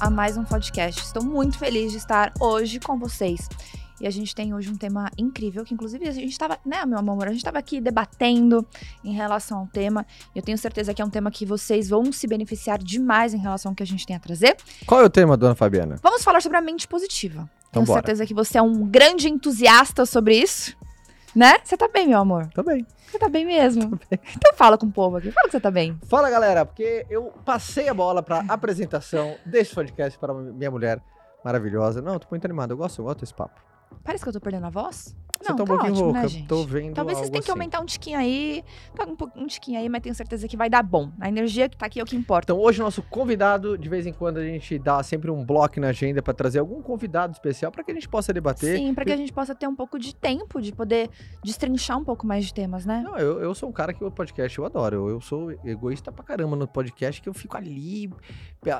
a mais um podcast. Estou muito feliz de estar hoje com vocês. E a gente tem hoje um tema incrível, que inclusive a gente estava, né, meu amor, a gente estava aqui debatendo em relação ao tema. Eu tenho certeza que é um tema que vocês vão se beneficiar demais em relação ao que a gente tem a trazer. Qual é o tema, dona Fabiana? Vamos falar sobre a mente positiva. Então tenho bora. certeza que você é um grande entusiasta sobre isso. Né? Você tá bem, meu amor? Tá bem. Você tá bem mesmo? Então fala com o povo aqui. Fala que você tá bem. Fala, galera, porque eu passei a bola pra apresentação desse podcast para minha mulher maravilhosa. Não, eu tô muito animado. Eu gosto, eu gosto desse papo. Parece que eu tô perdendo a voz? Você Não, tá um tá pouquinho ótimo, rouca. né, gente? tô vendo Talvez vocês tenham que assim. aumentar um tiquinho aí. Tá um, um tiquinho aí, mas tenho certeza que vai dar bom. A energia que tá aqui é o que importa. Então, hoje, nosso convidado, de vez em quando, a gente dá sempre um bloco na agenda pra trazer algum convidado especial pra que a gente possa debater. Sim, pra que a gente possa ter um pouco de tempo de poder destrinchar um pouco mais de temas, né? Não, eu, eu sou um cara que o podcast eu adoro. Eu, eu sou egoísta pra caramba no podcast, que eu fico ali.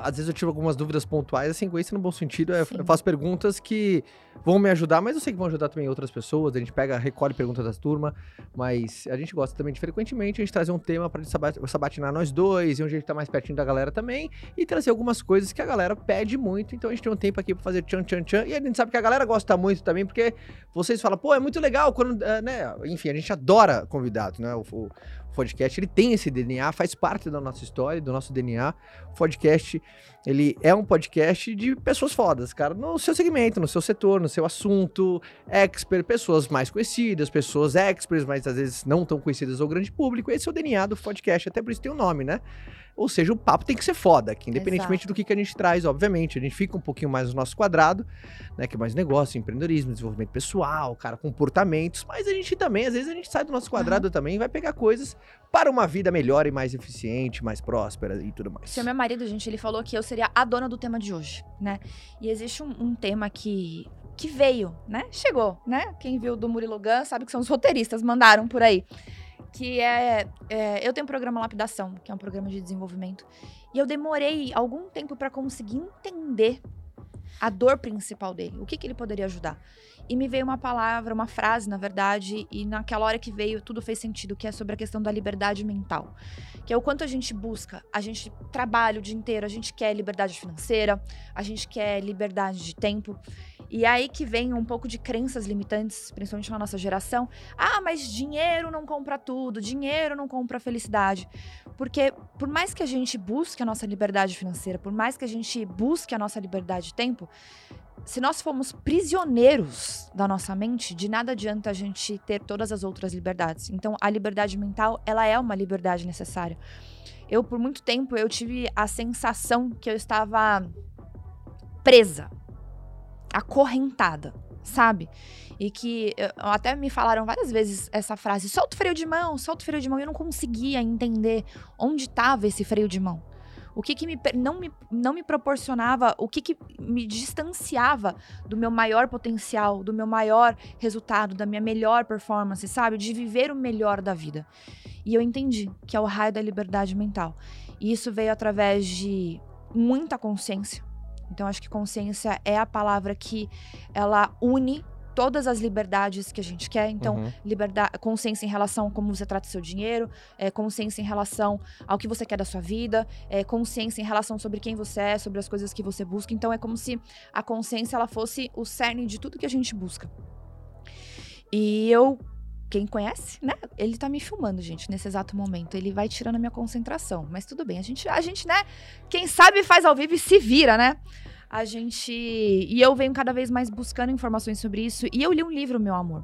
Às vezes eu tive algumas dúvidas pontuais, assim, egoísta no bom sentido. é- eu faço perguntas que vão me ajudar, mas eu sei que vão ajudar também outras pessoas. A gente pega, recolhe perguntas das turmas, mas a gente gosta também de frequentemente a gente trazer um tema sabat- sabatinar nós dois, e onde a gente tá mais pertinho da galera também, e trazer algumas coisas que a galera pede muito. Então a gente tem um tempo aqui pra fazer tchan tchan tchan, e a gente sabe que a galera gosta muito também, porque vocês falam, pô, é muito legal quando, eh, né? Enfim, a gente adora convidados, né? O, o podcast, ele tem esse DNA, faz parte da nossa história, do nosso DNA. O podcast, ele é um podcast de pessoas fodas, cara, no seu segmento, no seu setor, no seu assunto, expert, pessoas mais conhecidas, pessoas experts, mas às vezes não tão conhecidas ao grande público. Esse é o DNA do podcast, até por isso tem o nome, né? Ou seja, o papo tem que ser foda, que independentemente Exato. do que, que a gente traz, obviamente, a gente fica um pouquinho mais no nosso quadrado, né, que é mais negócio, empreendedorismo, desenvolvimento pessoal, cara, comportamentos, mas a gente também, às vezes a gente sai do nosso quadrado também e vai pegar coisas para uma vida melhor e mais eficiente, mais próspera e tudo mais. Seu meu marido, gente, ele falou que eu seria a dona do tema de hoje, né? E existe um, um tema que, que veio, né? Chegou, né? Quem viu do Murilo Gun sabe que são os roteiristas, mandaram por aí. Que é, é, Eu tenho um programa Lapidação, que é um programa de desenvolvimento. E eu demorei algum tempo para conseguir entender a dor principal dele, o que, que ele poderia ajudar. E me veio uma palavra, uma frase, na verdade, e naquela hora que veio, tudo fez sentido, que é sobre a questão da liberdade mental que é o quanto a gente busca. A gente trabalha o dia inteiro, a gente quer liberdade financeira, a gente quer liberdade de tempo. E aí que vem um pouco de crenças limitantes, principalmente na nossa geração. Ah, mas dinheiro não compra tudo, dinheiro não compra felicidade. Porque por mais que a gente busque a nossa liberdade financeira, por mais que a gente busque a nossa liberdade de tempo, se nós formos prisioneiros da nossa mente, de nada adianta a gente ter todas as outras liberdades. Então, a liberdade mental, ela é uma liberdade necessária. Eu, por muito tempo, eu tive a sensação que eu estava presa, acorrentada, sabe? E que eu- até me falaram várias vezes essa frase: solta o freio de mão, solta o freio de mão. E eu não conseguia entender onde estava esse freio de mão. O que, que me, não, me, não me proporcionava, o que, que me distanciava do meu maior potencial, do meu maior resultado, da minha melhor performance, sabe? De viver o melhor da vida. E eu entendi que é o raio da liberdade mental. E isso veio através de muita consciência. Então, acho que consciência é a palavra que ela une todas as liberdades que a gente quer. Então, Uhum. liberdade, consciência em relação a como você trata seu dinheiro, é, consciência em relação ao que você quer da sua vida, é, consciência em relação sobre quem você é, sobre as coisas que você busca. Então é como se a consciência ela fosse o cerne de tudo que a gente busca. E eu, quem conhece, né? Ele tá me filmando, gente, nesse exato momento. Ele vai tirando a minha concentração, mas tudo bem. A gente, a gente, né? Quem sabe faz ao vivo e se vira, né? A gente. E eu venho cada vez mais buscando informações sobre isso. E eu li um livro, meu amor.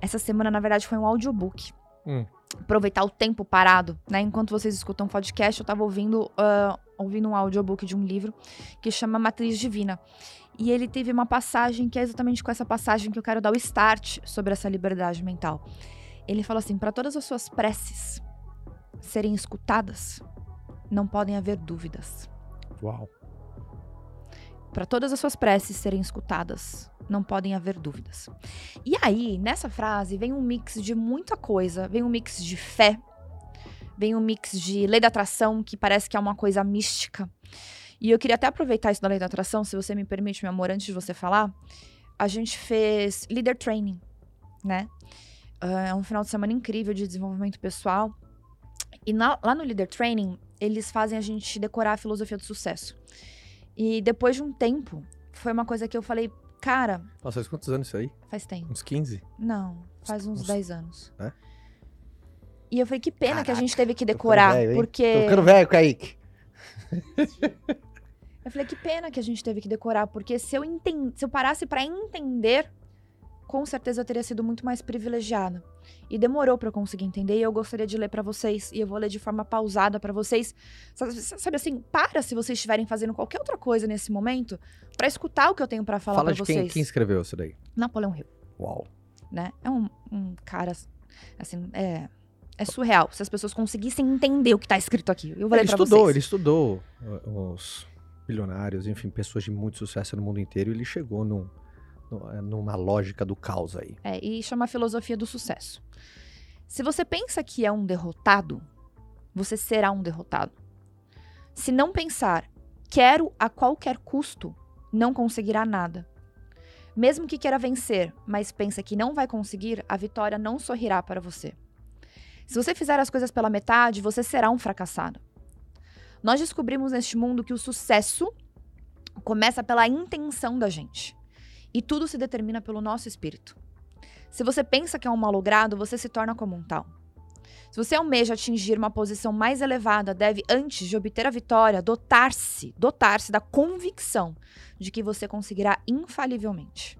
Essa semana, na verdade, foi um audiobook. Hum. Aproveitar o tempo parado, né? Enquanto vocês escutam podcast, eu tava ouvindo, ah, ouvindo um audiobook de um livro que chama Matriz Divina. E ele teve uma passagem que é exatamente com essa passagem que eu quero dar o start sobre essa liberdade mental. Ele fala assim: para todas as suas preces serem escutadas, não podem haver dúvidas. Uau. Para todas as suas preces serem escutadas, não podem haver dúvidas. E aí, nessa frase, vem um mix de muita coisa. Vem um mix de fé, vem um mix de lei da atração, que parece que é uma coisa mística. E eu queria até aproveitar isso da lei da atração, se você me permite, meu amor, antes de você falar. A gente fez leader training, né? Ah, É um final de semana incrível de desenvolvimento pessoal. E na- lá no leader training, eles fazem a gente decorar a filosofia do sucesso. E depois de um tempo, foi uma coisa que eu falei, cara, Nossa, faz quantos anos isso aí? faz tempo. Uns 15? Não, faz uns uns- 10 anos. É? E eu falei, que pena que a Caraca, gente teve que tô decorar, velho, porque... Tô ficando velho, Kaique. Eu falei, que pena que a gente teve que decorar, porque se eu, enten... se eu parasse pra entender, com certeza eu teria sido muito mais privilegiada. E demorou pra eu conseguir entender, e eu gostaria de ler pra vocês, e eu vou ler de forma pausada pra vocês. Sabe, assim, para se vocês estiverem fazendo qualquer outra coisa nesse momento, pra escutar o que eu tenho pra falar Fala pra de vocês. quem, quem escreveu isso daí. Napoleão Hill. Uau. né? É um, um cara, assim, é, é surreal. Se as pessoas conseguissem entender o que tá escrito aqui. Eu vou ler Ele pra estudou, vocês. ele estudou uh, os bilionários, enfim, pessoas de muito sucesso no mundo inteiro. Ele chegou num- é, numa lógica do caos aí. É, e chama a filosofia do sucesso. Se você pensa que é um derrotado, você será um derrotado. Se não pensar, quero a qualquer custo, não conseguirá nada. Mesmo que queira vencer, mas pensa que não vai conseguir, a vitória não sorrirá para você. Se você fizer as coisas pela metade, você será um fracassado. Nós descobrimos neste mundo que o sucesso começa pela intenção da gente. E tudo se determina pelo nosso espírito. Se você pensa que é um malogrado, você se torna como um tal. Se você almeja atingir uma posição mais elevada, deve, antes de obter a vitória, dotar-se, dotar-se da convicção de que você conseguirá infalivelmente.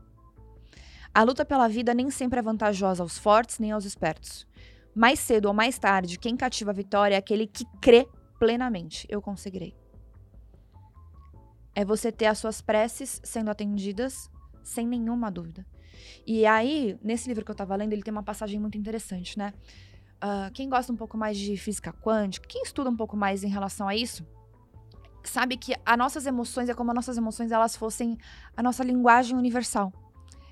A luta pela vida nem sempre é vantajosa aos fortes nem aos espertos. Mais cedo ou mais tarde, quem cativa a vitória é aquele que crê plenamente. Eu conseguirei. É você ter as suas preces sendo atendidas sem nenhuma dúvida. E aí, nesse livro que eu tava lendo, ele tem uma passagem muito interessante, né? Ah, quem gosta um pouco mais de física quântica, quem estuda um pouco mais em relação a isso, sabe que as nossas emoções é como as nossas emoções elas fossem a nossa linguagem universal.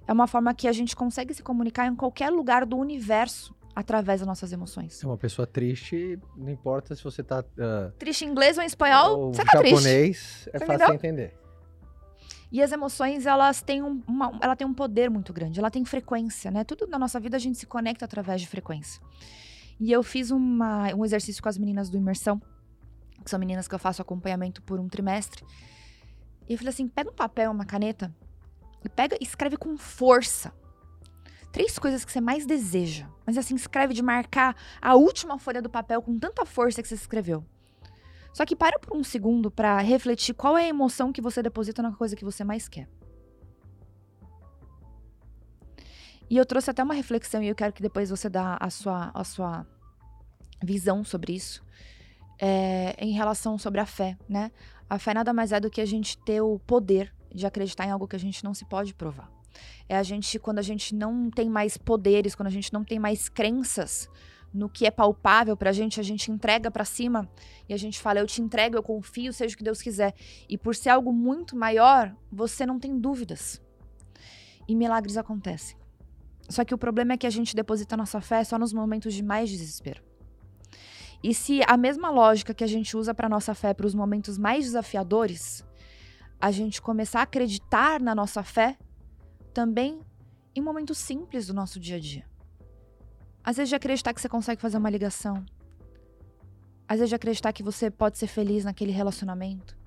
É uma forma que a gente consegue se comunicar em qualquer lugar do universo através das nossas emoções. É uma pessoa triste, não importa se você tá. ah, Triste em inglês ou em espanhol, ou você tá triste. japonês, é Você fácil entender. E as emoções, elas têm um, uma, ela tem um poder muito grande, ela tem frequência, né? Tudo na nossa vida a gente se conecta através de frequência. E eu fiz uma- um exercício com as meninas do Imersão, que são meninas que eu faço acompanhamento por um trimestre. E eu falei assim: pega um papel, uma caneta, e pega escreve com força. Três coisas que você mais deseja. Mas assim, escreve de marcar a última folha do papel com tanta força que você escreveu. Só que para por um segundo pra refletir qual é a emoção que você deposita na coisa que você mais quer. E eu trouxe até uma reflexão e eu quero que depois você dá a sua, a sua visão sobre isso. é, em relação sobre a fé, né? A fé nada mais é do que a gente ter o poder de acreditar em algo que a gente não se pode provar. É a gente, quando a gente não tem mais poderes, quando a gente não tem mais crenças no que é palpável pra gente, a gente entrega pra cima e a gente fala, eu te entrego, eu confio, seja o que Deus quiser. E por ser algo muito maior, você não tem dúvidas. E milagres acontecem. Só que o problema é que a gente deposita nossa fé só nos momentos de mais desespero. E se a mesma lógica que a gente usa para nossa fé para os momentos mais desafiadores, a gente começar a acreditar na nossa fé também em momentos simples do nosso dia a dia. Às vezes de acreditar que você consegue fazer uma ligação. Às vezes de acreditar que você pode ser feliz naquele relacionamento.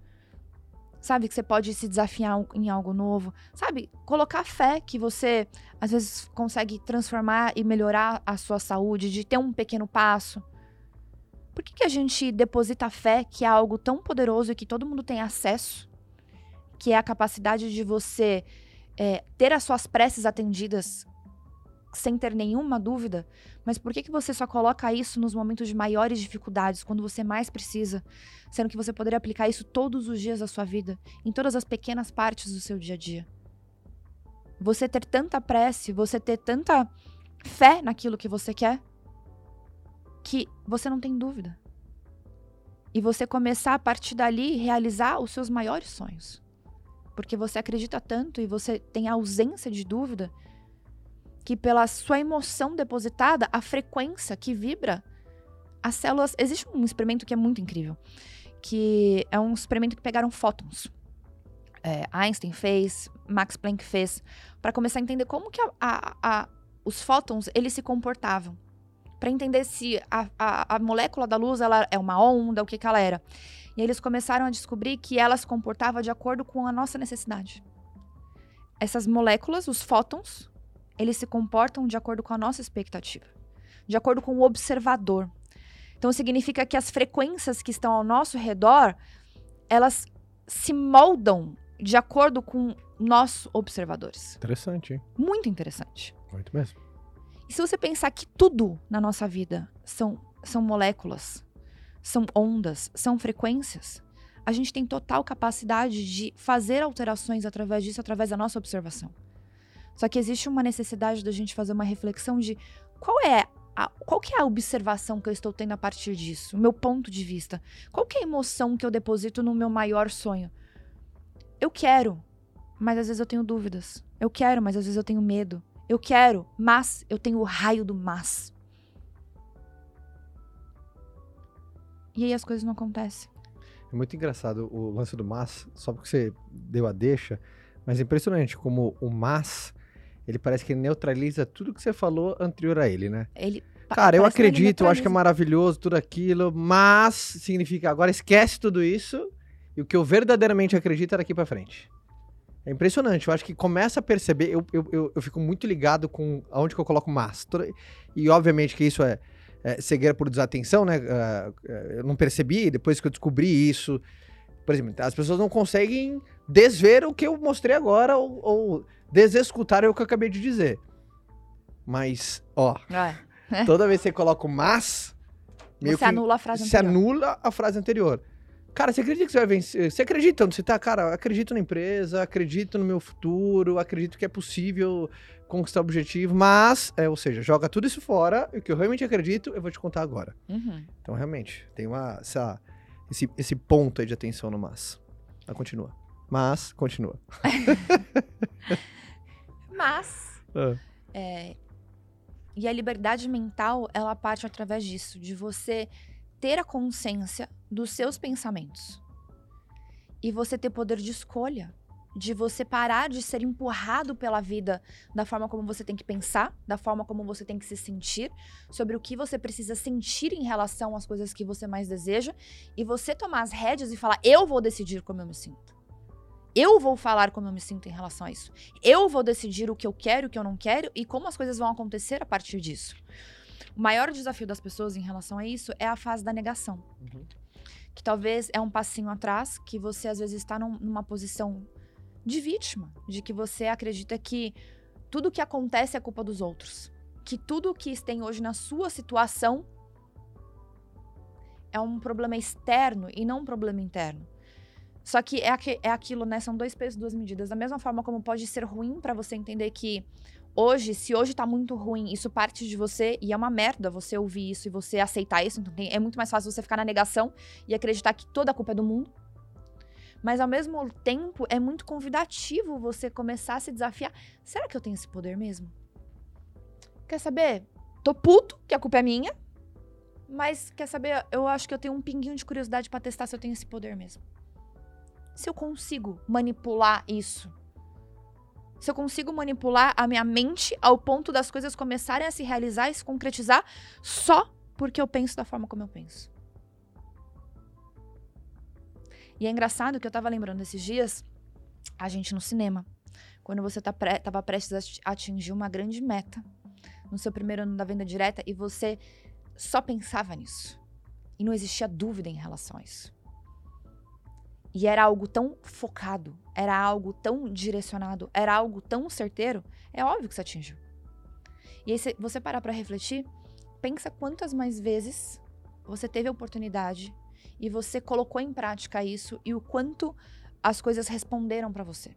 Sabe, que você pode se desafiar em algo novo. Sabe, colocar fé que você às vezes consegue transformar e melhorar a sua saúde, de ter um pequeno passo. Por que, que a gente deposita fé que é algo tão poderoso e que todo mundo tem acesso? Que é a capacidade de você é, ter as suas preces atendidas sem ter nenhuma dúvida, mas por que, que você só coloca isso nos momentos de maiores dificuldades, quando você mais precisa, sendo que você poderia aplicar isso todos os dias da sua vida, em todas as pequenas partes do seu dia a dia? Você ter tanta prece, você ter tanta fé naquilo que você quer, que você não tem dúvida. E você começar a partir dali realizar os seus maiores sonhos. Porque você acredita tanto e você tem ausência de dúvida que pela sua emoção depositada, a frequência que vibra, as células. Existe um experimento que é muito incrível, que é um experimento que pegaram fótons. É, Einstein fez, Max Planck fez, para começar a entender como que a- a- a- os fótons eles se comportavam, para entender se a, a- a molécula da luz ela é uma onda, o que, que ela era. E eles começaram a descobrir que ela se comportava de acordo com a nossa necessidade. Essas moléculas, os fótons, eles se comportam de acordo com a nossa expectativa, de acordo com o observador. Então significa que as frequências que estão ao nosso redor, elas se moldam de acordo com nós observadores. Interessante, hein? Muito interessante. Muito mesmo. E se você pensar que tudo na nossa vida são, são moléculas, são ondas, são frequências, a gente tem total capacidade de fazer alterações através disso, através da nossa observação. Só que existe uma necessidade da gente fazer uma reflexão de qual é a, qual que é a observação que eu estou tendo a partir disso, o meu ponto de vista. Qual que é a emoção que eu deposito no meu maior sonho? Eu quero, mas às vezes eu tenho dúvidas. Eu quero, mas às vezes eu tenho medo. Eu quero, mas eu tenho o raio do mas. E aí as coisas não acontecem. É muito engraçado o lance do mas, só porque você deu a deixa, mas é impressionante como o mas, ele parece que neutraliza tudo que você falou anterior a ele, né? Ele Cara, eu acredito, eu acho que é maravilhoso tudo aquilo, mas significa agora esquece tudo isso e o que eu verdadeiramente acredito é daqui pra frente. É impressionante, eu acho que começa a perceber, eu, eu, eu, eu fico muito ligado com aonde que eu coloco mas. Toda- E obviamente que isso é, é cegueira por desatenção, né? Ah, ah, eu não percebi, depois que eu descobri isso. Por exemplo, as pessoas não conseguem desver o que eu mostrei agora ou, ou desescutar o que eu acabei de dizer. Mas, ó, É. Toda vez que você coloca o mas, meio Você que anula a frase se anterior. anula a frase anterior. Cara, você acredita que você vai vencer? Você acredita onde você tá? Cara, acredito na empresa, acredito no meu futuro, acredito que é possível conquistar o objetivo, mas, é, ou seja, joga tudo isso fora, e o que eu realmente acredito, eu vou te contar agora. Uhum. Então, realmente, tem uma, essa, esse, esse ponto aí de atenção no mas. Mas continua. Mas, continua. Mas É, e a liberdade mental, ela parte através disso, de você ter a consciência dos seus pensamentos. E você ter poder de escolha, de você parar de ser empurrado pela vida da forma como você tem que pensar, da forma como você tem que se sentir, sobre o que você precisa sentir em relação às coisas que você mais deseja, e você tomar as rédeas e falar: eu vou decidir como eu me sinto. Eu vou falar como eu me sinto em relação a isso. Eu vou decidir o que eu quero o que eu não quero e como as coisas vão acontecer a partir disso. O maior desafio das pessoas em relação a isso é a fase da negação. Uhum. Que talvez é um passinho atrás, que você às vezes está num- numa posição de vítima, de que você acredita que tudo que acontece é culpa dos outros. Que tudo que tem hoje na sua situação é um problema externo e não um problema interno. Só que é, aque- é aquilo, né? São dois pesos, duas medidas. Da mesma forma como pode ser ruim pra você entender que hoje, se hoje tá muito ruim, isso parte de você e é uma merda você ouvir isso e você aceitar isso. Então é muito mais fácil você ficar na negação e acreditar que toda a culpa é do mundo. Mas ao mesmo tempo, é muito convidativo você começar a se desafiar. Será que eu tenho esse poder mesmo? Quer saber? Tô puto, que a culpa é minha. Mas quer saber? Eu acho que eu tenho um pinguinho de curiosidade pra testar se eu tenho esse poder mesmo se eu consigo manipular isso. Se eu consigo manipular a minha mente ao ponto das coisas começarem a se realizar e se concretizar só porque eu penso da forma como eu penso. E é engraçado que eu tava lembrando esses dias, a gente no cinema, quando você tá tava prestes a ati- atingir uma grande meta no seu primeiro ano da venda direta e você só pensava nisso. E não existia dúvida em relação a isso. E era algo tão focado, era algo tão direcionado, era algo tão certeiro, é óbvio que você atingiu. E aí, se você parar pra refletir, pensa quantas mais vezes você teve a oportunidade e você colocou em prática isso e o quanto as coisas responderam pra você.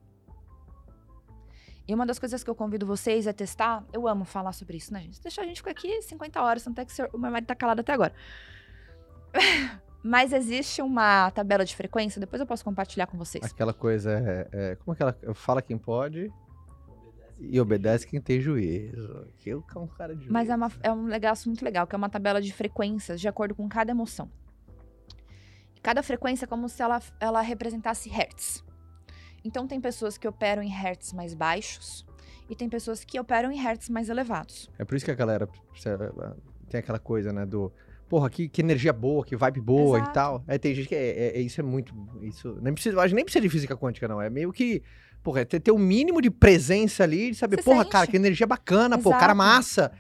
E uma das coisas que eu convido vocês é testar, eu amo falar sobre isso, né, gente? Deixa a gente ficar aqui 50 horas, tanto é que o meu marido tá calado até agora. Mas existe uma tabela de frequência, depois eu posso compartilhar com vocês. Aquela coisa é, é- Como aquela. Fala quem pode e obedece quem tem juízo. Que eu é um cara de juízo. Mas é, uma- é um negócio muito legal, que é uma tabela de frequências de acordo com cada emoção. Cada frequência é como se ela, ela representasse hertz. Então tem pessoas que operam em hertz mais baixos e tem pessoas que operam em hertz mais elevados. É por isso que a galera precisa- tem aquela coisa, né, do porra, que, que energia boa, que vibe boa Exato. e tal. É, tem gente que é, é- é- isso é muito. Isso, nem precisa, acho nem precisa de física quântica, não. É meio que. Porra, é ter, ter um mínimo de presença ali, de saber, Você porra, sente. cara, que energia bacana, pô, o cara Exato. massa.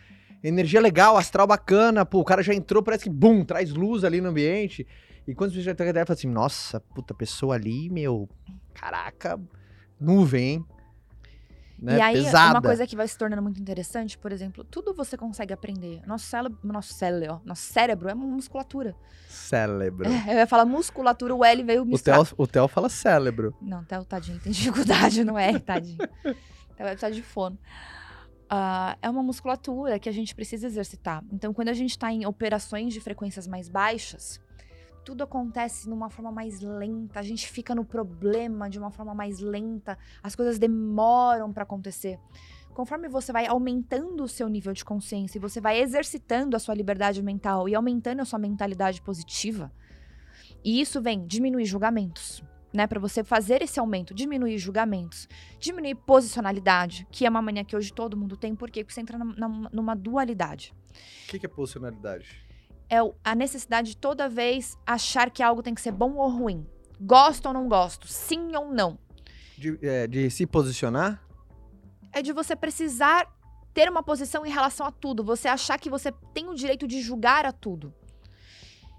Energia legal, astral bacana, pô, o cara já entrou, parece que, bum, traz luz ali no ambiente. E quando você já tem a ideia, fala assim, nossa, puta, pessoa ali, meu, caraca, nuvem, hein? Né? E aí, Pesada. uma coisa que vai se tornando muito interessante, por exemplo, tudo você consegue aprender. Nosso cérebro, nosso cérebro, nosso cérebro é uma musculatura. Cérebro. É, eu ia falar musculatura, o L veio O misturar. Theo, o Theo fala cérebro. Não, Theo, tadinho, tem dificuldade no R, tadinho. Theo vai precisar de fono. Ah, é uma musculatura que a gente precisa exercitar. Então, quando a gente está em operações de frequências mais baixas, tudo acontece numa forma mais lenta, a gente fica no problema de uma forma mais lenta, as coisas demoram para acontecer. Conforme você vai aumentando o seu nível de consciência e você vai exercitando a sua liberdade mental e aumentando a sua mentalidade positiva, e isso vem diminuir julgamentos, né? Para você fazer esse aumento, diminuir julgamentos, diminuir posicionalidade, que é uma mania que hoje todo mundo tem, por quê? Porque você entra na- numa dualidade. O que, que é posicionalidade? É a necessidade de toda vez achar que algo tem que ser bom ou ruim. Gosto ou não gosto, sim ou não. De, é, de se posicionar? É de você precisar ter uma posição em relação a tudo, você achar que você tem o direito de julgar a tudo.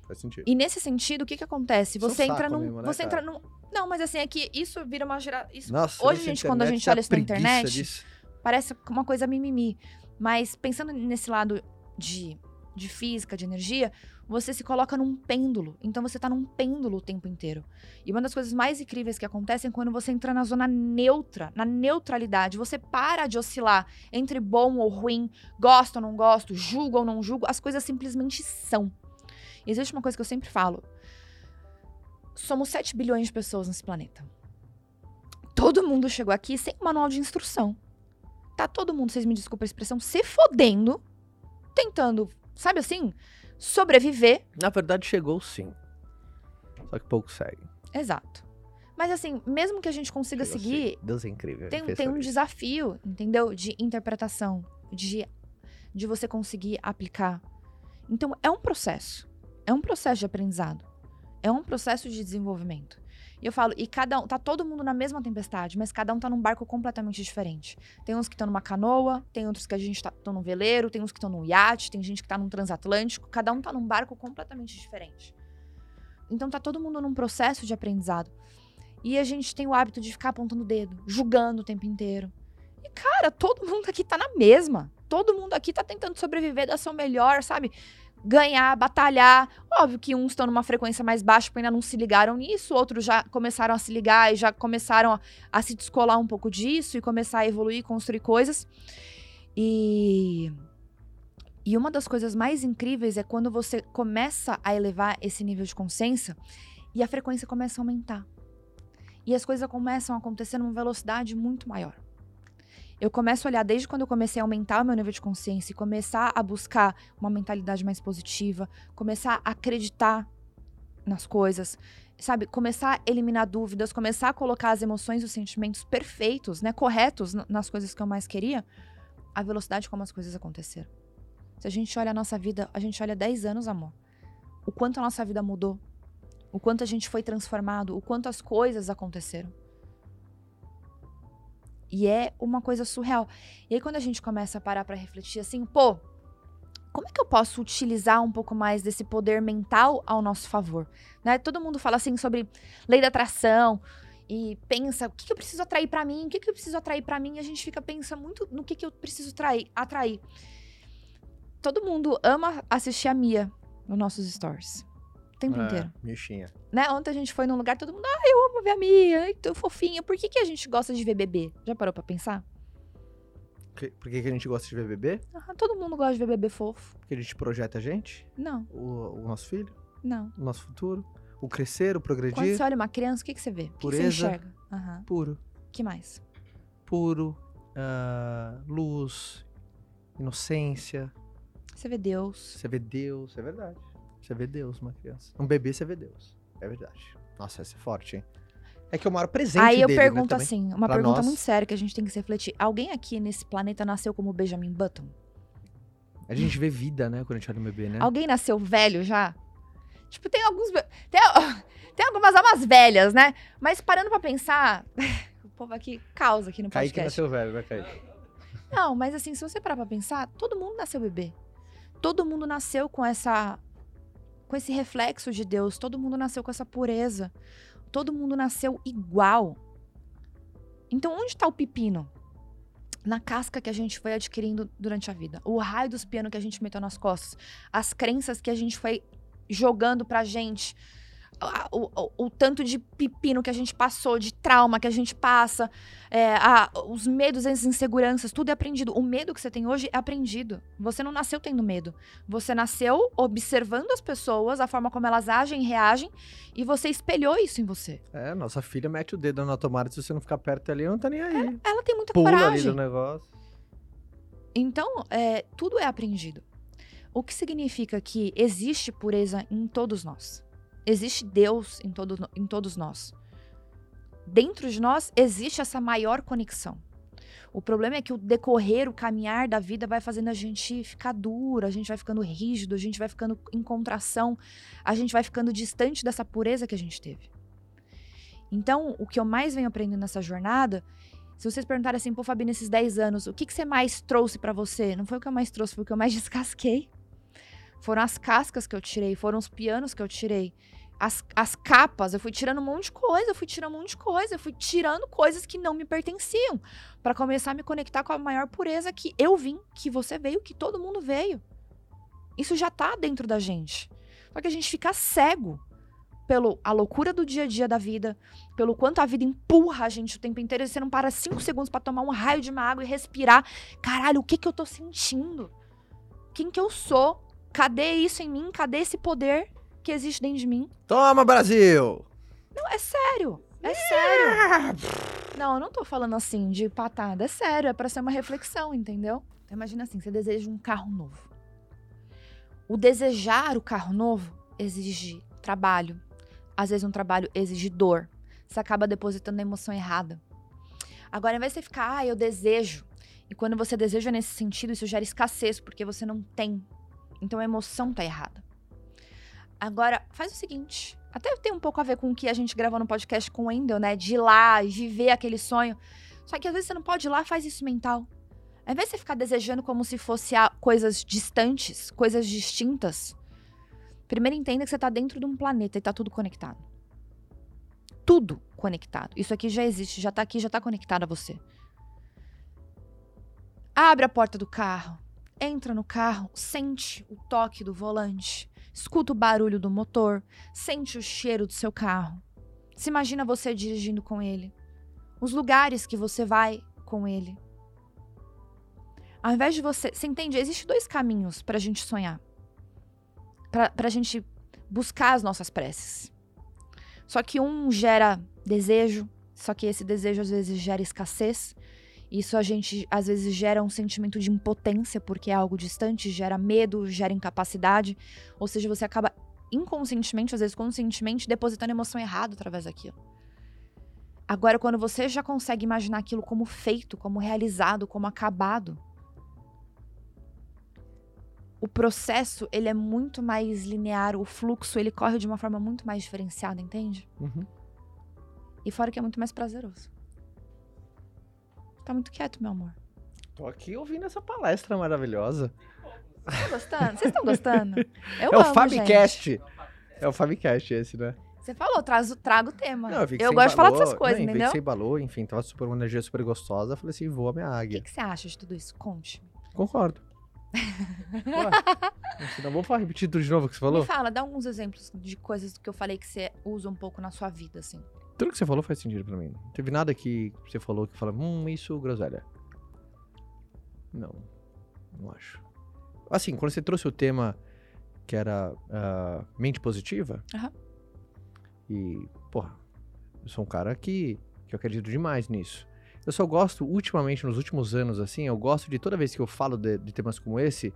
Faz sentido. E nesse sentido, o que que acontece? É um Você entra saco num, mesmo, né, você entra cara? num, não, mas assim é que isso vira uma gera, isso Nossa, hoje, gente, quando a internet, gente olha isso na internet, disso. parece uma coisa mimimi. Mas pensando nesse lado de, de física, de energia, você se coloca num pêndulo. Então você tá num pêndulo o tempo inteiro. E uma das coisas mais incríveis que acontecem é quando você entra na zona neutra, na neutralidade. Você para de oscilar entre bom ou ruim, gosto ou não gosto, julgo ou não julgo. As coisas simplesmente são. E existe uma coisa que eu sempre falo. Somos 7 bilhões de pessoas nesse planeta. Todo mundo chegou aqui sem manual de instrução tá todo mundo, vocês me desculpem a expressão, se fodendo, tentando, sabe assim, sobreviver. Na verdade, chegou sim. Só que pouco segue. Exato. Mas assim, mesmo que a gente consiga Chegou seguir, sim. Deus é incrível. tem, tem um desafio, entendeu? De interpretação, de, de você conseguir aplicar. Então, é um processo. É um processo de aprendizado. É um processo de desenvolvimento. E eu falo, e cada um, tá todo mundo na mesma tempestade, mas cada um tá num barco completamente diferente. Tem uns que estão numa canoa, tem outros que a gente tá tão num veleiro, tem uns que estão num iate, tem gente que tá num transatlântico, cada um tá num barco completamente diferente. Então tá todo mundo num processo de aprendizado. E a gente tem o hábito de ficar apontando o dedo, julgando o tempo inteiro. E, cara, todo mundo aqui tá na mesma. Todo mundo aqui tá tentando sobreviver, dar seu melhor, sabe? Ganhar, batalhar. Óbvio que uns estão numa frequência mais baixa porque ainda não se ligaram nisso, outros já começaram a se ligar e já começaram a, a se descolar um pouco disso e começar a evoluir, construir coisas. E. E uma das coisas mais incríveis é quando você começa a elevar esse nível de consciência e a frequência começa a aumentar. E as coisas começam a acontecer numa velocidade muito maior. Eu começo a olhar desde quando eu comecei a aumentar o meu nível de consciência e começar a buscar uma mentalidade mais positiva, começar a acreditar nas coisas, sabe? Começar a eliminar dúvidas, começar a colocar as emoções e os sentimentos perfeitos, né? Corretos nas coisas que eu mais queria, a velocidade como as coisas aconteceram. Se a gente olha a nossa vida, a gente olha 10 anos, amor. O quanto a nossa vida mudou. O quanto a gente foi transformado, o quanto as coisas aconteceram. E é uma coisa surreal. E aí, quando a gente começa a parar pra refletir assim, pô, como é que eu posso utilizar um pouco mais desse poder mental ao nosso favor? Né? Todo mundo fala assim sobre lei da atração e pensa o que, que eu preciso atrair pra mim, o que, que eu preciso atrair pra mim, e a gente fica pensa muito no que, que eu preciso trair, atrair. Todo mundo ama assistir a Mia nos nossos stories. O tempo É, inteiro. Michinha. Né? Ontem a gente foi num lugar, todo mundo, ah, eu amo ver a Mia, ai, tão fofinha. Por que, que a gente gosta de ver bebê? Já parou pra pensar? Que- Por que, que a gente gosta de ver bebê? Ah, todo mundo gosta de ver bebê fofo. Porque a gente projeta a gente, Não, o, o nosso filho, não. o nosso futuro, o crescer, o Quando progredir. você olha uma criança, o que, que você vê? O que, você Pureza. enxerga? Aham. Puro. que mais? Puro. ah, luz. Inocência. Você vê Deus. Você vê Deus, é verdade. Você vê Deus, uma criança. Um bebê, você vê Deus. É verdade. Nossa, essa é forte, hein? É que é o maior presente Aí eu dele, né, pergunto também. assim, uma pergunta nós. muito séria que a gente tem que se refletir. Alguém aqui nesse planeta nasceu como Benjamin Button? A gente vê vida, né, quando a gente olha um bebê, né? Alguém nasceu velho já? Tipo, tem alguns. Tem, tem algumas almas velhas, né? Mas parando pra pensar. o povo aqui causa aqui no Kaique podcast. nasceu velho, né, Kaique? Não, mas assim, se você parar pra pensar, todo mundo nasceu bebê. Todo mundo nasceu com essa. Com esse reflexo de Deus. Todo mundo nasceu com essa pureza. Todo mundo nasceu igual. Então, onde tá o pepino? Na casca que a gente foi adquirindo durante a vida. O raio dos pianos que a gente meteu nas costas. As crenças que a gente foi jogando pra gente. O, o- o tanto de pepino que a gente passou, de trauma que a gente passa, é, a- os medos, as inseguranças, tudo é aprendido. O medo que você tem hoje é aprendido. Você não nasceu tendo medo. Você nasceu observando as pessoas, a forma como elas agem e reagem, e você espelhou isso em você. É, nossa filha mete o dedo na tomada, se você não ficar perto ali, não tá nem aí. Ela tem muita Pula ali coragem. do negócio. Então, é, tudo é aprendido. O que significa que existe pureza em todos nós. Existe Deus em, todo, em todos nós. Dentro de nós existe essa maior conexão. O problema é que o decorrer, o caminhar da vida vai fazendo a gente ficar dura, a gente vai ficando rígido, a gente vai ficando em contração, a gente vai ficando distante dessa pureza que a gente teve. Então, o que eu mais venho aprendendo nessa jornada se vocês perguntarem assim, pô, Fabi, nesses 10 anos, o que, que você mais trouxe pra você? Não foi o que eu mais trouxe, foi o que eu mais descasquei. Foram as cascas que eu tirei, foram os pianos que eu tirei. As, as capas, eu fui tirando um monte de coisa, eu fui tirando um monte de coisa, eu fui tirando coisas que não me pertenciam. Pra começar a me conectar com a maior pureza que eu vim, que você veio, que todo mundo veio. Isso já tá dentro da gente. Só que a gente fica cego pelo a loucura do dia a dia da vida, pelo quanto a vida empurra a gente o tempo inteiro e você não para cinco segundos pra tomar um raio de uma água e respirar. Caralho, o que que eu tô sentindo? Quem que eu sou? Cadê isso em mim? Cadê esse poder que existe dentro de mim? Toma, Brasil! Não, é sério. É sério. Não, eu não tô falando assim de patada. É sério, é pra ser uma reflexão, entendeu? Então, imagina assim, você deseja um carro novo. O desejar o carro novo exige trabalho. Às vezes um trabalho exige dor. Você acaba depositando a emoção errada. Agora, ao invés de você ficar, ah, eu desejo. E quando você deseja nesse sentido, isso gera escassez, porque você não tem. Então a emoção tá errada. Agora, faz o seguinte. Até tem um pouco a ver com o que a gente gravou no podcast com o Wendel, né? De ir lá e viver aquele sonho. Só que às vezes você não pode ir lá, faz isso mental. Ao invés de você ficar desejando como se fosse coisas distantes, coisas distintas, primeiro entenda que você tá dentro de um planeta e tá tudo conectado. Tudo conectado. Isso aqui já existe, já tá aqui, já tá conectado a você. Abre a porta do carro, entra no carro, sente o toque do volante, escuta o barulho do motor, sente o cheiro do seu carro. Se imagina você dirigindo com ele. Os lugares que você vai com ele. Ao invés de você. Você entende? Existem dois caminhos pra gente sonhar. Pra, pra gente buscar as nossas preces. Só que um gera desejo, só que esse desejo às vezes gera escassez. Isso a gente às vezes gera um sentimento de impotência, porque é algo distante, gera medo, gera incapacidade. Ou seja, você acaba inconscientemente, às vezes conscientemente, depositando emoção errada através daquilo. Agora, quando você já consegue imaginar aquilo como feito, como realizado, como acabado, o processo ele é muito mais linear, o fluxo ele corre de uma forma muito mais diferenciada, entende? Uhum. E fora que é muito mais prazeroso. Tá muito quieto, meu amor. Tô aqui ouvindo essa palestra maravilhosa. Tá gostando? Vocês estão gostando? Eu é o amo, Fabicast. É o Fabicast esse, né? gente. Você falou, traz, traga o tema. Não, eu você gosto de falar dessas coisas, Não, entendeu? que você embalou, enfim, tava super, uma energia super gostosa. Falei assim, voa minha O que, águia. que você acha de tudo isso? Conte. Concordo. Ué, senão vamos falar, repetir tudo de novo que você falou? Me fala, dá alguns exemplos de coisas que eu falei que você usa um pouco na sua vida, assim. Tudo que você falou faz sentido pra mim. Não teve nada que você falou que fala, hum, isso, groselha. Não, não acho. Assim, quando você trouxe o tema que era ah, mente positiva, Aham. e, porra, eu sou um cara que, que eu acredito demais nisso. Eu só gosto, ultimamente, nos últimos anos, assim, eu gosto de toda vez que eu falo de, de temas como esse,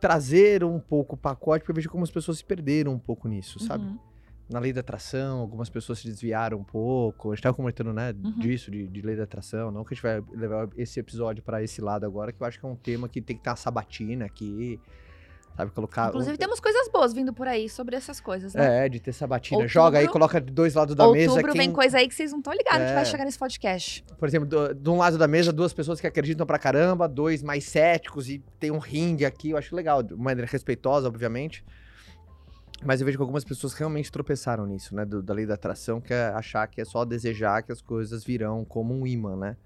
trazer um pouco o pacote, porque eu vejo como as pessoas se perderam um pouco nisso, sabe? Uhum. Na lei da atração, algumas pessoas se desviaram um pouco. A gente tava comentando, né, Uhum. disso, de, de lei da atração. Não que a gente vai levar esse episódio pra esse lado agora, que eu acho que é um tema que tem que ter uma sabatina aqui. Sabe, colocar. Inclusive, um- temos coisas boas vindo por aí sobre essas coisas, né? É, de ter sabatina. Outubro- Joga aí, coloca de dois lados da mesa. Outubro Quem, vem coisa aí que vocês não estão ligados que vai É. chegar nesse podcast. Por exemplo, do- de um lado da mesa, duas pessoas que acreditam pra caramba, dois mais céticos e tem um ringue aqui. Eu acho legal, de maneira respeitosa, obviamente. Mas eu vejo que algumas pessoas realmente tropeçaram nisso, né? do- da lei da atração, que é achar que é só desejar que as coisas virão como um imã, né?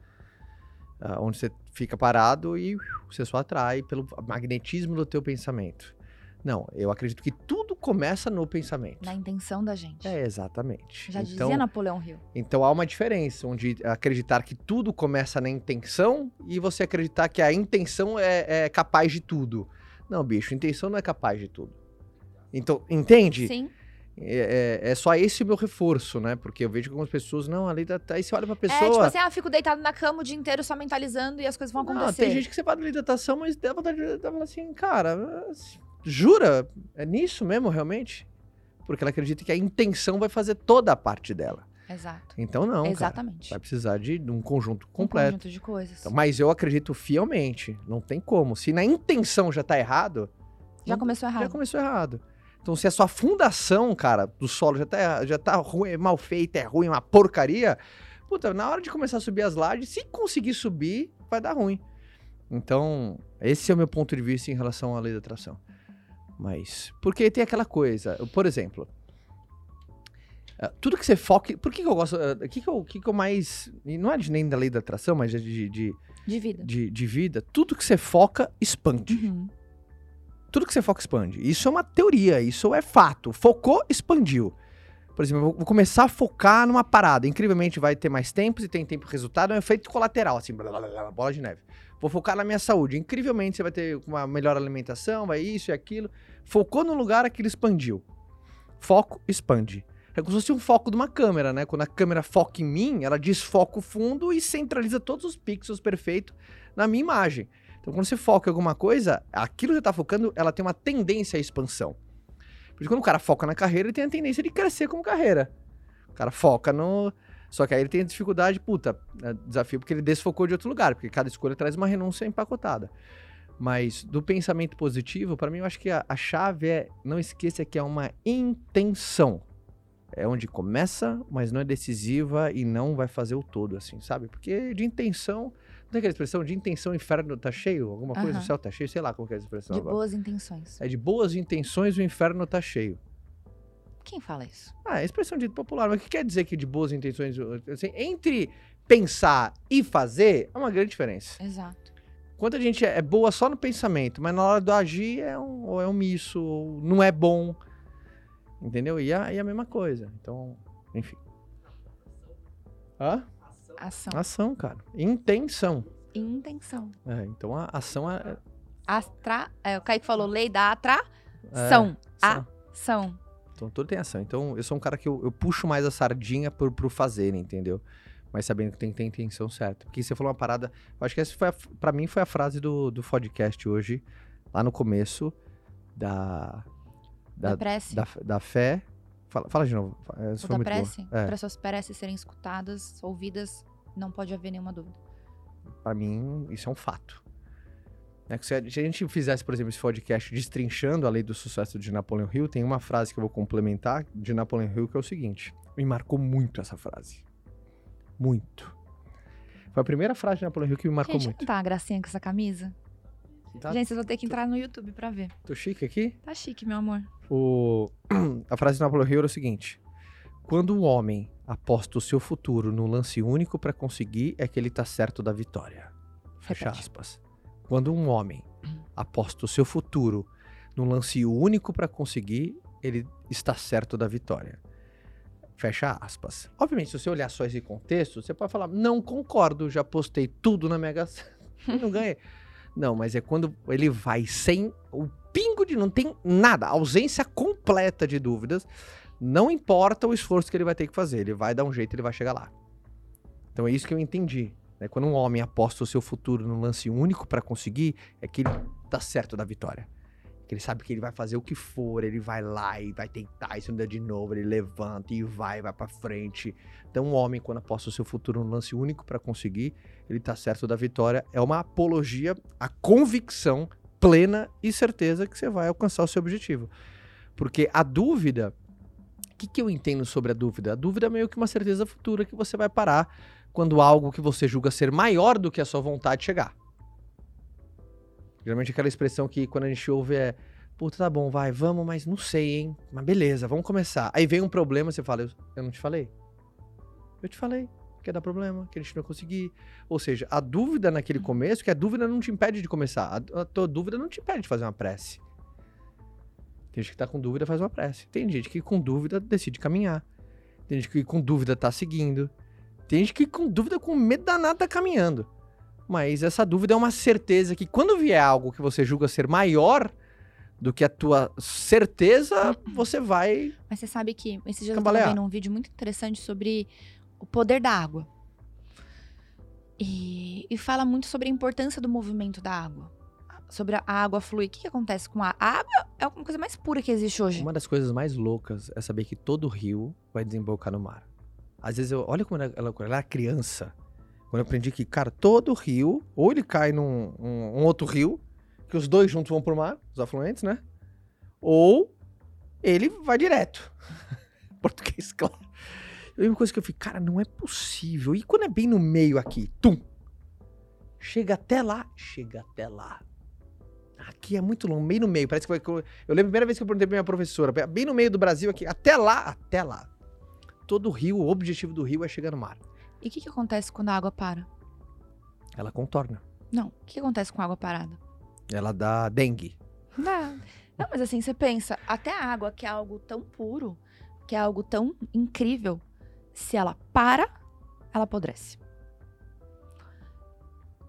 Ah, onde você fica parado e você só atrai pelo magnetismo do teu pensamento. Não, eu acredito que tudo começa no pensamento. Na intenção da gente. É, exatamente. Já então, dizia Napoleão Hill. então há uma diferença, onde acreditar que tudo começa na intenção e você acreditar que a intenção é, é capaz de tudo. Não, bicho, intenção não é capaz de tudo. Então, entende? Sim. É, é- é só esse o meu reforço, né? Porque eu vejo que algumas pessoas, não, ali da. Aí você olha pra É, tipo pessoa. assim, ah, fico deitado na cama o dia inteiro só mentalizando e as coisas vão não, acontecer. tem gente que você fala de hidratação, mas dá vontade de assim, cara, jura? É nisso mesmo, realmente? Porque ela acredita que a intenção vai fazer toda a parte dela. Exato. Então, não. cara. Exatamente. Vai precisar de um conjunto Um completo. conjunto de coisas. Então, mas eu acredito fielmente, não tem como. Se na intenção já tá errado, Já não- começou errado. já começou errado. Então, se a sua fundação, cara, do solo já tá, já tá ruim, é mal feita, é ruim, uma porcaria, puta, na hora de começar a subir as lajes, se conseguir subir, vai dar ruim. Então, esse é o meu ponto de vista em relação à lei da atração. Mas, porque tem aquela coisa, por exemplo, ah, tudo que você foca. Por que, que eu gosto. O que, que, eu, que, que eu mais. Não é de nem da lei da atração, mas é de, de, De vida. de, de vida. Tudo que você foca, expande. Uhum. Tudo que você foca, expande. Isso é uma teoria, isso é fato. Focou, expandiu. Por exemplo, eu vou- começar a focar numa parada. Incrivelmente vai ter mais tempo, se tem tempo resultado, é um efeito colateral, assim, blá, blá, blá, bola de neve. Vou focar na minha saúde. Incrivelmente você vai ter uma melhor alimentação, vai isso e aquilo. Focou no lugar, aquilo expandiu. Foco, expande. É como se fosse um foco de uma câmera, né? Quando a câmera foca em mim, ela desfoca o fundo e centraliza todos os pixels perfeitos na minha imagem. Então, quando você foca em alguma coisa, aquilo que você tá focando, ela tem uma tendência à expansão. Por isso, quando o cara foca na carreira, ele tem a tendência de crescer como carreira. O cara foca no. Só que aí ele tem a dificuldade, puta, é desafio porque ele desfocou de outro lugar, porque cada escolha traz uma renúncia empacotada. Mas do pensamento positivo, para mim, eu acho que a, a chave é não esqueça que é uma intenção. É onde começa, mas não é decisiva e não vai fazer o todo, assim, sabe? Porque de intenção. Não tem aquela expressão de intenção o inferno tá cheio? Alguma coisa, Aham. o céu tá cheio, sei lá como é essa expressão. De agora. boas intenções. É de boas intenções o inferno tá cheio. Quem fala isso? Ah, é expressão dita popular, mas o que quer dizer que de boas intenções? Assim, entre pensar e fazer, é uma grande diferença. Exato. Quando a gente é boa só no pensamento, mas na hora do agir é um, ou é um misso, ou não é bom. Entendeu? E é, e é a mesma coisa. Então, enfim. Hã? Ação. Ação, cara. Intenção. Intenção. É, então a ação é. Astra... É, o Kaique falou lei da é atração. ação. Ação. Então tudo tem ação. Então eu sou um cara que eu, eu puxo mais a sardinha pro, pro fazer, entendeu? Mas sabendo que tem que ter a intenção certa. Porque você falou uma parada. Eu acho que essa foi, a, pra mim, foi a frase do, do podcast hoje, lá no começo, da. Da, Da, prece. da, da fé. Fala, fala de novo. Foi da muito prece. É, Para suas preces serem escutadas, ouvidas, não pode haver nenhuma dúvida. pra mim, isso é um fato. É se, a, gente fizesse, por exemplo, esse podcast destrinchando a lei do sucesso de Napoleon Hill, tem uma frase que eu vou complementar de Napoleon Hill que é o seguinte: me marcou muito essa frase. Muito. Foi a primeira frase de Napoleon Hill que me marcou Gente, muito. tá uma gracinha com essa camisa? Tá, Gente, vocês vão ter que entrar no YouTube pra ver. tô chique aqui? Tá chique, meu amor. O... A frase de Napoleon Hill era o seguinte: Quando um homem aposta o seu futuro num lance único pra conseguir, é que ele tá certo da vitória. Fecha Repete. aspas. Quando um homem aposta o seu futuro num lance único pra conseguir, ele está certo da vitória. Fecha aspas. Obviamente, se você olhar só esse contexto, você pode falar: não concordo, já postei tudo na Mega Sena e não ganhei. Não, mas é quando ele vai sem o pingo de. Não tem nada, ausência completa de dúvidas. Não importa o esforço que ele vai ter que fazer, ele vai dar um jeito, ele vai chegar lá. Então é isso que eu entendi. né? Quando um homem aposta o seu futuro num lance único pra conseguir, é que ele tá certo da vitória. Ele sabe que ele vai fazer o que for, ele vai lá e vai tentar, e se não der de novo, ele levanta e vai, vai pra frente. Então, um homem, quando aposta o seu futuro num lance único pra conseguir, ele tá certo da vitória. É uma apologia à convicção plena e certeza que você vai alcançar o seu objetivo. Porque a dúvida. O que, que eu entendo sobre a dúvida? A dúvida é meio que uma certeza futura que você vai parar quando algo que você julga ser maior do que a sua vontade chegar. Geralmente aquela expressão que quando a gente ouve é Puta, tá bom, vai, vamos, mas não sei, hein? Mas beleza, vamos começar. Aí vem um problema, você fala, eu, eu não te falei. Eu te falei que ia dar problema, que a gente não ia conseguir. Ou seja, a dúvida naquele começo, que a dúvida não te impede de começar. A, a tua dúvida não te impede de fazer uma prece. Tem gente que tá com dúvida, faz uma prece. Tem gente que com dúvida decide caminhar. Tem gente que com dúvida tá seguindo. Tem gente que com dúvida, com medo danado, tá caminhando. Mas essa dúvida é uma certeza que quando vier algo que você julga ser maior do que a tua certeza, você vai. Mas você sabe que esses dias eu Cambalear. tava vendo um vídeo muito interessante sobre o poder da água. E, e fala muito sobre a importância do movimento da água. Sobre a água fluir. O que, que acontece com a, a água? É a coisa mais pura que existe hoje. Uma das coisas mais loucas é saber que todo rio vai desembocar no mar. Às vezes eu. Olha como ela, ela, ela era criança. Quando eu aprendi que, cara, todo rio, ou ele cai num um, um outro rio, que os dois juntos vão pro mar, os afluentes, né? Ou ele vai direto. Português, claro. E a única coisa que eu fiquei, cara, não é possível. E quando é bem no meio aqui, tum! Chega até lá, chega até lá. Aqui é muito longo, bem no meio. Parece que foi. Eu lembro a primeira vez que eu perguntei pra minha professora, bem no meio do Brasil aqui, até lá, até lá. Todo rio, o objetivo do rio é chegar no mar. E o que, que acontece quando a água para? Ela contorna. Não. O que, que acontece com a água parada? Ela dá dengue. Não. Não, mas assim, você pensa, até a água, que é algo tão puro, que é algo tão incrível, se ela para, ela apodrece.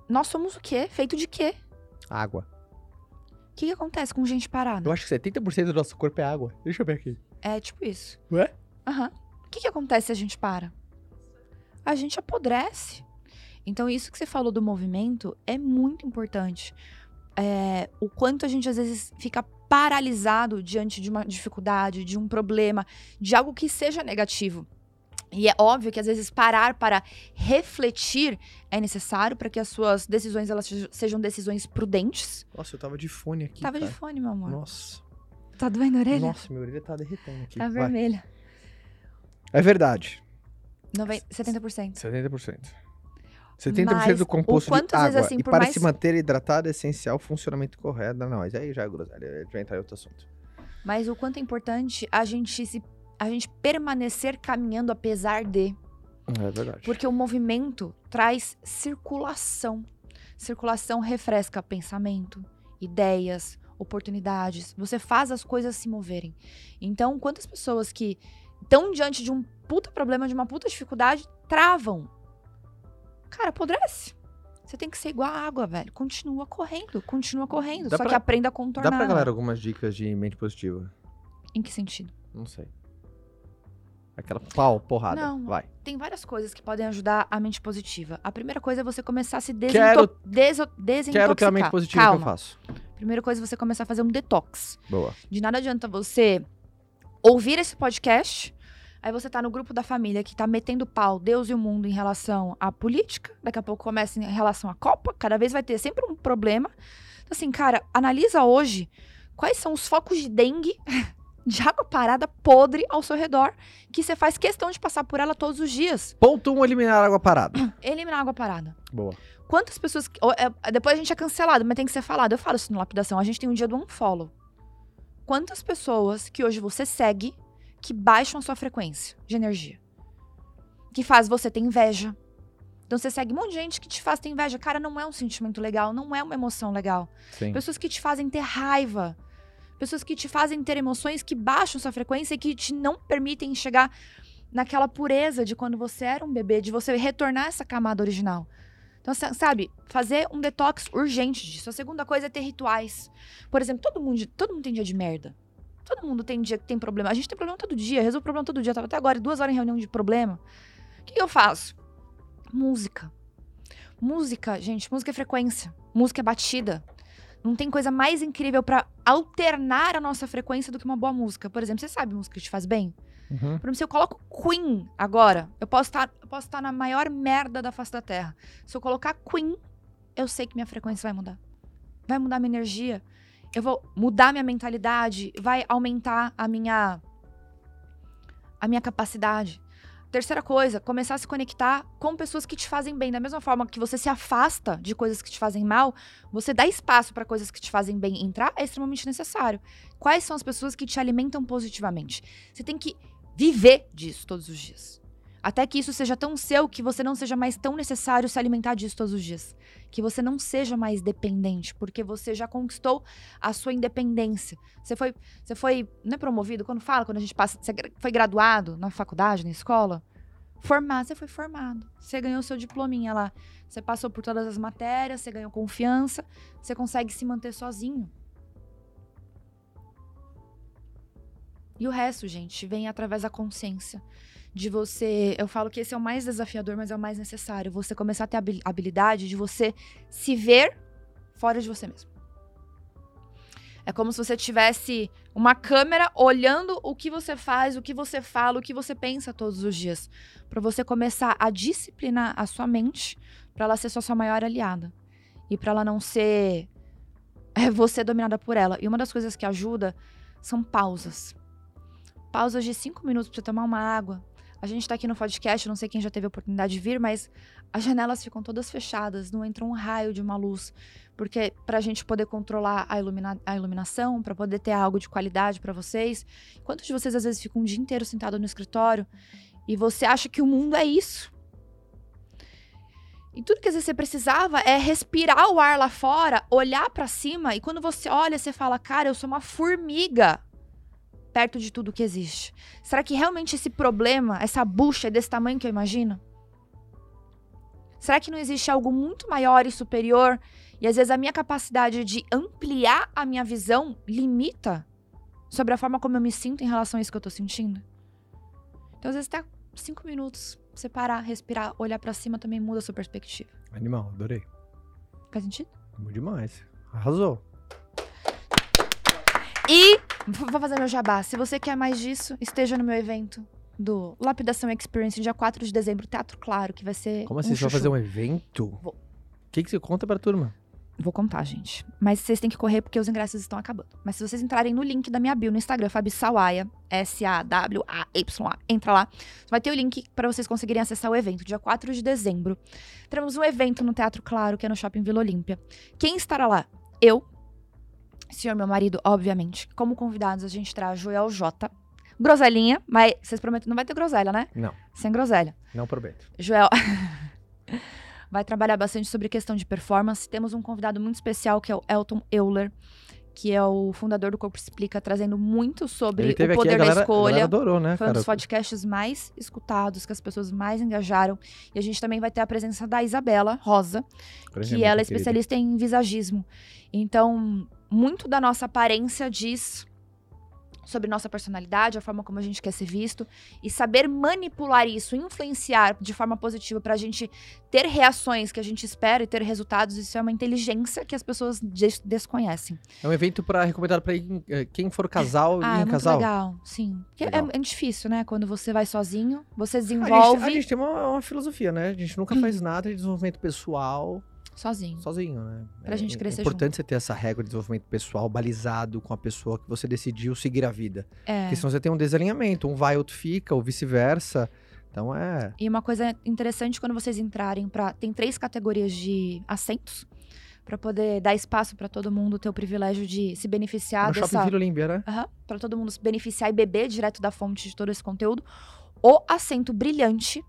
Nós somos o quê? Feito de quê? Água. O que, que acontece com gente parada? Eu acho que 70% do nosso corpo é água. Deixa eu ver aqui. É tipo isso. Ué? Aham. O que, que acontece se a gente para? A gente apodrece. Então, isso que você falou do movimento é muito importante. É, o quanto a gente às vezes fica paralisado diante de uma dificuldade, de um problema, de algo que seja negativo. E é óbvio que às vezes parar para refletir é necessário para que as suas decisões elas sejam- decisões prudentes. Nossa, eu tava de fone aqui. Tava de cara. fone, meu amor. Nossa. Tá doendo a orelha? Nossa, minha orelha tá derretendo aqui. tá Vai. vermelha. É verdade. Noven- 70%. 70%. 70% Mas do composto de água. vezes, assim, e para mais- se manter hidratado é essencial o funcionamento correto. Não, mas aí já é groselha. Vai entrar em outro assunto. Mas o quanto é importante a gente se a gente permanecer caminhando apesar de, É verdade. porque o movimento traz circulação. Circulação refresca pensamento, ideias, oportunidades. Você faz as coisas se moverem. Então, quantas pessoas que estão diante de um puta problema, de uma puta dificuldade, travam. Cara, apodrece. Você tem que ser igual a água, velho. Continua correndo, continua correndo. Dá só pra- que aprenda a contornar. Dá pra galera algumas dicas de mente positiva? Em que sentido? Não sei. Aquela pau, porrada. Não. Vai. Tem várias coisas que podem ajudar a mente positiva. A primeira coisa é você começar a se Quero- desinto deso- desintoxicar. Quero ter a mente positiva Calma. que eu faço. Primeira coisa é você começar a fazer um detox. Boa. De nada adianta você ouvir esse podcast, aí você tá no grupo da família que tá metendo pau, Deus e o mundo, em relação à política. Daqui a pouco começa em relação à Copa. Cada vez vai ter sempre um problema. Então, assim, cara, analisa hoje quais são os focos de dengue, de água parada podre ao seu redor, que você faz questão de passar por ela todos os dias. Ponto 1, um, eliminar água parada. Eliminar a água parada. Boa. Quantas pessoas. é, depois a gente é cancelado, mas tem que ser falado. Eu falo isso no lapidação. A gente tem um dia do unfollow. Quantas pessoas que hoje você segue que baixam a sua frequência de energia? Que faz você ter inveja. Então você segue um monte de gente que te faz ter inveja. Cara, não é um sentimento legal, não é uma emoção legal. Sim. Pessoas que te fazem ter raiva. Pessoas que te fazem ter emoções que baixam sua frequência e que te não permitem chegar naquela pureza de quando você era um bebê, de você retornar essa camada original. Então, sa- sabe, fazer um detox urgente disso. A segunda coisa é ter rituais. Por exemplo, todo mundo, todo mundo tem dia de merda. Todo mundo tem dia que tem problema. A gente tem problema todo dia, resolve problema todo dia. Eu tava até agora, duas horas em reunião de problema. O que, eu faço? Música. Música, gente, música é frequência. Música é batida. Não tem coisa mais incrível pra alternar a nossa frequência do que uma boa música. Por exemplo, você sabe música que te faz bem? Uhum. Por exemplo, se eu coloco Queen agora, eu posso estar eu posso estar na maior merda da face da Terra. Se eu colocar Queen, eu sei que minha frequência vai mudar. Vai mudar minha energia. Eu vou mudar minha mentalidade, vai aumentar a minha a minha capacidade. Terceira coisa, começar a se conectar com pessoas que te fazem bem. Da mesma forma que você se afasta de coisas que te fazem mal, você dá espaço para coisas que te fazem bem entrar é extremamente necessário. Quais são as pessoas que te alimentam positivamente? Você tem que viver disso todos os dias. Até que isso seja tão seu que você não seja mais tão necessário se alimentar disso todos os dias. Que você não seja mais dependente, porque você já conquistou a sua independência. Você foi, você foi, não é promovido? Quando fala, quando a gente passa, você foi graduado na faculdade, na escola? Formado, você foi formado. Você ganhou seu diplominha lá. Você passou por todas as matérias, você ganhou confiança, você consegue se manter sozinho. E o resto, gente, vem através da consciência. De você. Eu falo que esse é o mais desafiador, mas é o mais necessário. Você começar a ter a habil- habilidade de você se ver fora de você mesmo. É como se você tivesse uma câmera olhando o que você faz, o que você fala, o que você pensa todos os dias. Pra você começar a disciplinar a sua mente pra ela ser sua, sua maior aliada. E pra ela não ser é, você dominada por ela. E uma das coisas que ajuda são pausas pausas de cinco minutos pra você tomar uma água. A gente tá aqui no podcast, não sei quem já teve a oportunidade de vir, mas as janelas ficam todas fechadas, não entra um raio de uma luz. Porque pra gente poder controlar a, ilumina a iluminação, pra poder ter algo de qualidade pra vocês. Quantos de vocês às vezes ficam um dia inteiro sentado no escritório e você acha que o mundo é isso? E tudo que às vezes você precisava é respirar o ar lá fora, olhar pra cima e quando você olha, você fala: "Cara, eu sou uma formiga perto de tudo que existe. Será que realmente esse problema, essa bucha é desse tamanho que eu imagino? Será que não existe algo muito maior e superior? E às vezes a minha capacidade de ampliar a minha visão limita sobre a forma como eu me sinto em relação a isso que eu tô sentindo? Então, às vezes, até cinco minutos, você parar, respirar, olhar pra cima também muda a sua perspectiva. Animal, adorei. Faz sentido? Muito demais. Arrasou. E vou fazer meu jabá. Se você quer mais disso, esteja no meu evento do Lapidação Experience, dia 4 de dezembro, Teatro Claro, que vai ser. Como assim? um você vai fazer um evento? Vou. O que, que você conta pra turma? Vou contar, gente. Mas vocês têm que correr porque os ingressos estão acabando. Mas se vocês entrarem no link da minha bio no Instagram, Fabi Sawaia, S-A-W-A-Y-A, entra lá. Vai ter o link para vocês conseguirem acessar o evento, dia 4 de dezembro. Teremos um evento no Teatro Claro, que é no Shopping Vila Olímpia. Quem estará lá? Eu, senhor meu marido, obviamente. Como convidados, a gente traz Joel J. Groselinha, mas vocês prometem, não vai ter groselha, né? Não. Sem groselha. Não prometo. Joel vai trabalhar bastante sobre questão de performance. Temos um convidado muito especial que é o Elton Euler, que é o fundador do Corpo Explica, trazendo muito sobre o poder galera, da escolha. adorou, né, Foi um dos podcasts mais escutados, que as pessoas mais engajaram. E a gente também vai ter a presença da Isabela Rosa, que ela é querida. especialista em visagismo. Então, muito da nossa aparência diz sobre nossa personalidade, a forma como a gente quer ser visto e saber manipular isso, influenciar de forma positiva pra gente ter reações que a gente espera e ter resultados, isso é uma inteligência que as pessoas des- desconhecem. É um evento para recomendado para quem for casal ah, e é casal. legal, sim. É, Legal. é difícil, né? Quando você vai sozinho, você A gente, desenvolve a gente tem uma, uma filosofia, né? A gente nunca faz nada de desenvolvimento pessoal sozinho. sozinho, né? Pra é, gente é crescer importante você ter essa regra de desenvolvimento pessoal balizado com a pessoa que você decidiu seguir a vida. É. Porque senão você tem um desalinhamento, um vai, outro fica, ou vice-versa. Então é. E uma coisa interessante quando vocês entrarem para tem três categorias de assentos para poder dar espaço para todo mundo ter o privilégio de se beneficiar no Shopping dessa Vila Olímpia, né? para todo mundo se beneficiar e beber direto da fonte de todo esse conteúdo. O assento brilhante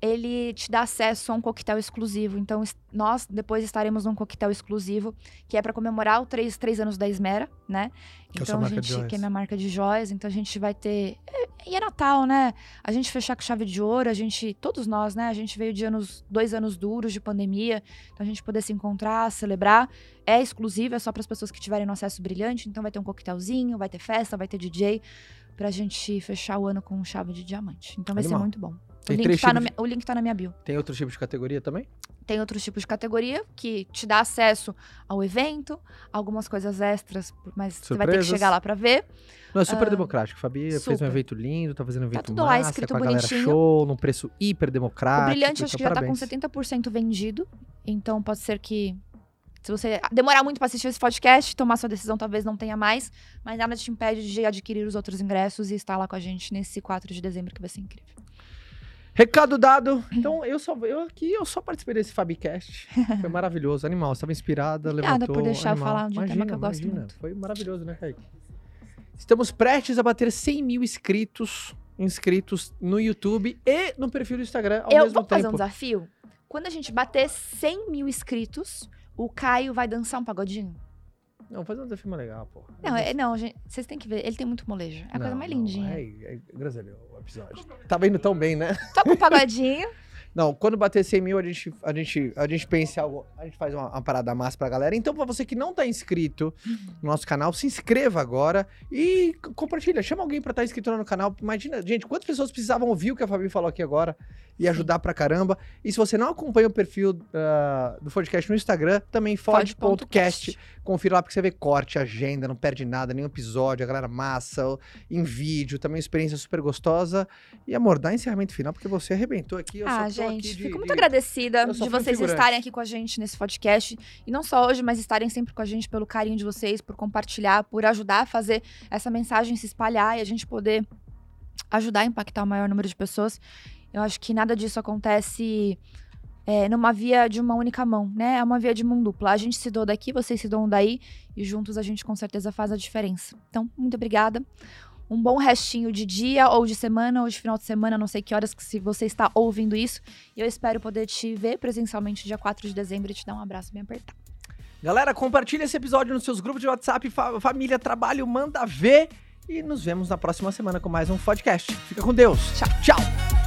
ele te dá acesso a um coquetel exclusivo. Então, nós depois estaremos num coquetel exclusivo, que é para comemorar os três, três anos da Esmera, né? Que é a então, gente, que é minha marca de joias. Então, a gente vai ter. é- E é Natal, né? A gente fechar com chave de ouro, a gente. Todos nós, né? A gente veio de anos, dois anos duros de pandemia. Então, a gente poder se encontrar, celebrar. é exclusivo, é só para as pessoas que tiverem no acesso brilhante. Então vai ter um coquetelzinho, vai ter festa, vai ter DJ, pra gente fechar o ano com chave de diamante. Então vai Animal. ser muito bom. O link, tá no mi- o link tá na minha bio. Tem outro tipo de categoria também? Tem outros tipos de categoria que te dá acesso ao evento, algumas coisas extras, mas você vai ter que Surpresas. chegar lá pra ver. Não, é super Ah, democrático. Fabi fez um super. evento lindo, tá fazendo um evento tudo lá massa, escrito com a galera bonitinho. show, num preço hiper o democrático. brilhante acho então que já parabéns. tá com 70% vendido, então pode ser que se você demorar muito pra assistir esse podcast, tomar sua decisão talvez não tenha mais, mas nada te impede de adquirir os outros ingressos e estar lá com a gente nesse 4 de dezembro que vai ser incrível. Recado dado. Então, eu só eu aqui eu só participei desse Fabicast. Foi maravilhoso, animal. Estava inspirada, Obrigada levantou. por deixar eu animal. falar de um tema Imagina, que eu gosto imagina. muito. Foi maravilhoso, né, Kaique? Estamos prestes a bater 100 mil inscritos, inscritos no YouTube e no perfil do Instagram ao eu mesmo vou fazer um tempo. desafio. Quando a gente bater 100 mil inscritos, o Caio vai dançar um pagodinho. Não, fazer um desafio mais legal, pô. Não, é, não, gente, vocês têm que ver. Ele tem muito molejo. É a coisa Não, mais não, lindinha. É, é, groselha o episódio. Tava indo tão bem, né? Toca um pagodinho. Não, quando bater 100 mil, a gente, a gente, a gente pensa em algo, a gente faz uma, uma parada massa pra galera. Então, pra você que não tá inscrito no nosso canal, se inscreva agora e compartilha. Chama alguém pra estar inscrito lá no canal. Imagina, gente, quantas pessoas precisavam ouvir o que a Fabi falou aqui agora e ajudar pra caramba. E se você não acompanha o perfil ah, do podcast no Instagram, também fod.cast. Confira lá porque você vê corte, agenda, não perde nada, nenhum episódio, a galera massa, em vídeo, também experiência super gostosa. E amor, dá encerramento final, porque você arrebentou aqui. Eu ah, gente, aqui de- fico muito de- agradecida de vocês estarem aqui com a gente nesse podcast. E não só hoje, mas estarem sempre com a gente pelo carinho de vocês, por compartilhar, por ajudar a fazer essa mensagem se espalhar e a gente poder ajudar a impactar o maior número de pessoas. Eu acho que nada disso acontece é, numa via de uma única mão, né? É uma via de mão dupla. A gente se doa daqui, vocês se doam daí, e juntos a gente com certeza faz a diferença. Então, muito obrigada. Um bom restinho de dia, ou de semana, ou de final de semana, não sei que horas que se você está ouvindo isso. E eu espero poder te ver presencialmente dia 4 de dezembro e te dar um abraço bem apertado. Galera, compartilha esse episódio nos seus grupos de WhatsApp, fa- família, trabalho, manda ver. E nos vemos na próxima semana com mais um podcast. Fica com Deus. Tchau. Tchau.